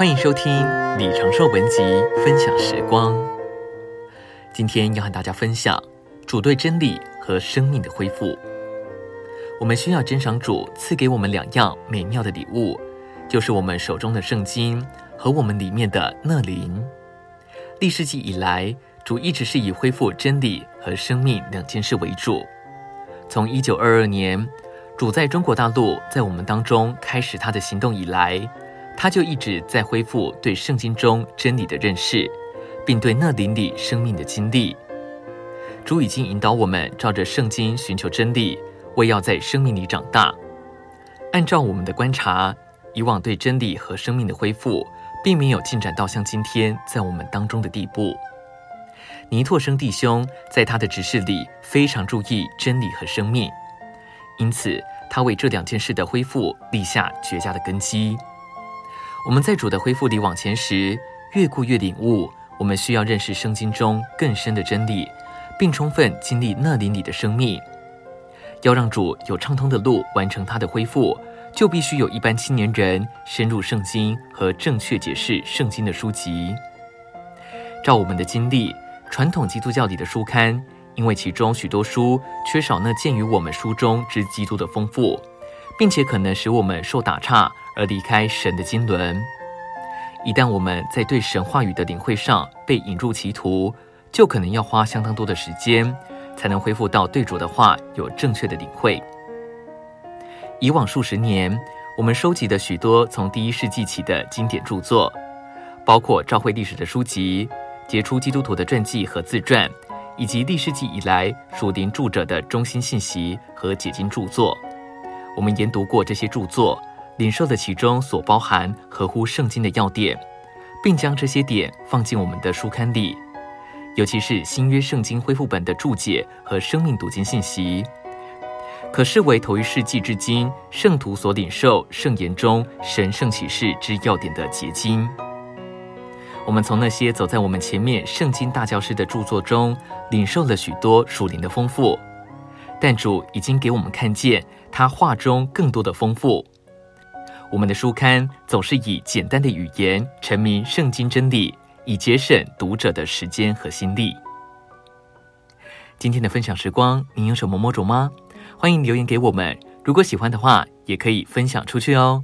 欢迎收听李长寿文集分享时光。今天要和大家分享主对真理和生命的恢复。我们需要珍赏主赐给我们两样美妙的礼物，就是我们手中的圣经和我们里面的蒨灵。历世纪以来，主一直是以恢复真理和生命两件事为主。从一九二二年，主在中国大陆在我们当中开始他的行动以来，他就一直在恢复对圣经中真理的认识，并对那灵里生命的经历。主已经引导我们照着圣经寻求真理，为要在生命里长大。按照我们的观察，以往对真理和生命的恢复，并没有进展到像今天在我们当中的地步。尼拓生弟兄在他的执事里非常注意真理和生命，因此他为这两件事的恢复立下绝佳的根基。我们在主的恢复里往前时，越过越领悟，我们需要认识圣经中更深的真理，并充分经历那灵里的生命。要让主有畅通的路完成他的恢复，就必须有一般青年人深入圣经和正确解释圣经的书籍。照我们的经历，传统基督教里的书刊，因为其中许多书缺少那见于我们书中之基督的丰富，并且可能使我们受打岔。而离开神的经纶，一旦我们在对神话语的领会上被引入歧途，就可能要花相当多的时间，才能恢复到对主的话有正确的领会。以往数十年，我们收集的许多从第一世纪起的经典著作，包括教会历史的书籍、杰出基督徒的传记和自传，以及历世纪以来属灵著者的中心信息和解经著作，我们研读过这些著作。领受了其中所包含合乎圣经的要点，并将这些点放进我们的书刊里，尤其是新约圣经恢复本的注解和生命读经信息，可视为头一世纪至今圣徒所领受圣言中神圣启示之要点的结晶。我们从那些走在我们前面圣经大教师的著作中，领受了许多属灵的丰富，但主已经给我们看见他话中更多的丰富。我们的书刊总是以简单的语言阐明圣经真理，以节省读者的时间和心力。今天的分享时光，您有什么摸着吗？欢迎留言给我们。如果喜欢的话，也可以分享出去哦。